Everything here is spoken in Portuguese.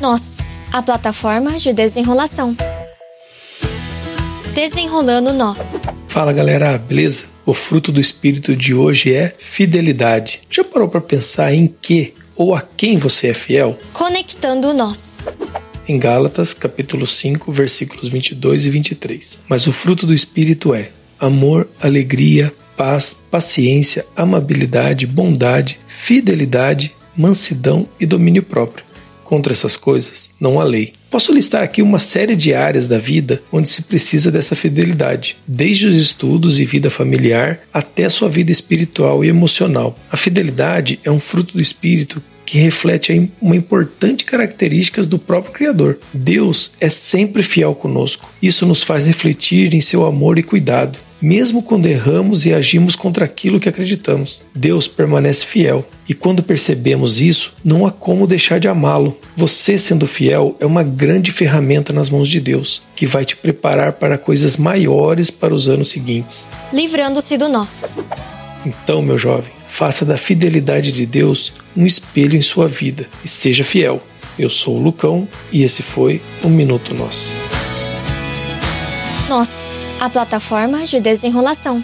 Nós, a plataforma de desenrolação. Desenrolando nó. Fala galera, beleza? O fruto do espírito de hoje é fidelidade. Já parou para pensar em que ou a quem você é fiel? Conectando nós. Em Gálatas, capítulo 5, versículos 22 e 23. Mas o fruto do espírito é amor, alegria, paz, paciência, amabilidade, bondade, fidelidade, mansidão e domínio próprio. Contra essas coisas não há lei. Posso listar aqui uma série de áreas da vida onde se precisa dessa fidelidade, desde os estudos e vida familiar até a sua vida espiritual e emocional. A fidelidade é um fruto do espírito que reflete uma importante característica do próprio Criador. Deus é sempre fiel conosco. Isso nos faz refletir em seu amor e cuidado mesmo quando erramos e agimos contra aquilo que acreditamos. Deus permanece fiel, e quando percebemos isso, não há como deixar de amá-lo. Você, sendo fiel, é uma grande ferramenta nas mãos de Deus, que vai te preparar para coisas maiores para os anos seguintes. Livrando-se do nó. Então, meu jovem, faça da fidelidade de Deus um espelho em sua vida e seja fiel. Eu sou o Lucão e esse foi o Minuto Nosso. Nós a plataforma de desenrolação.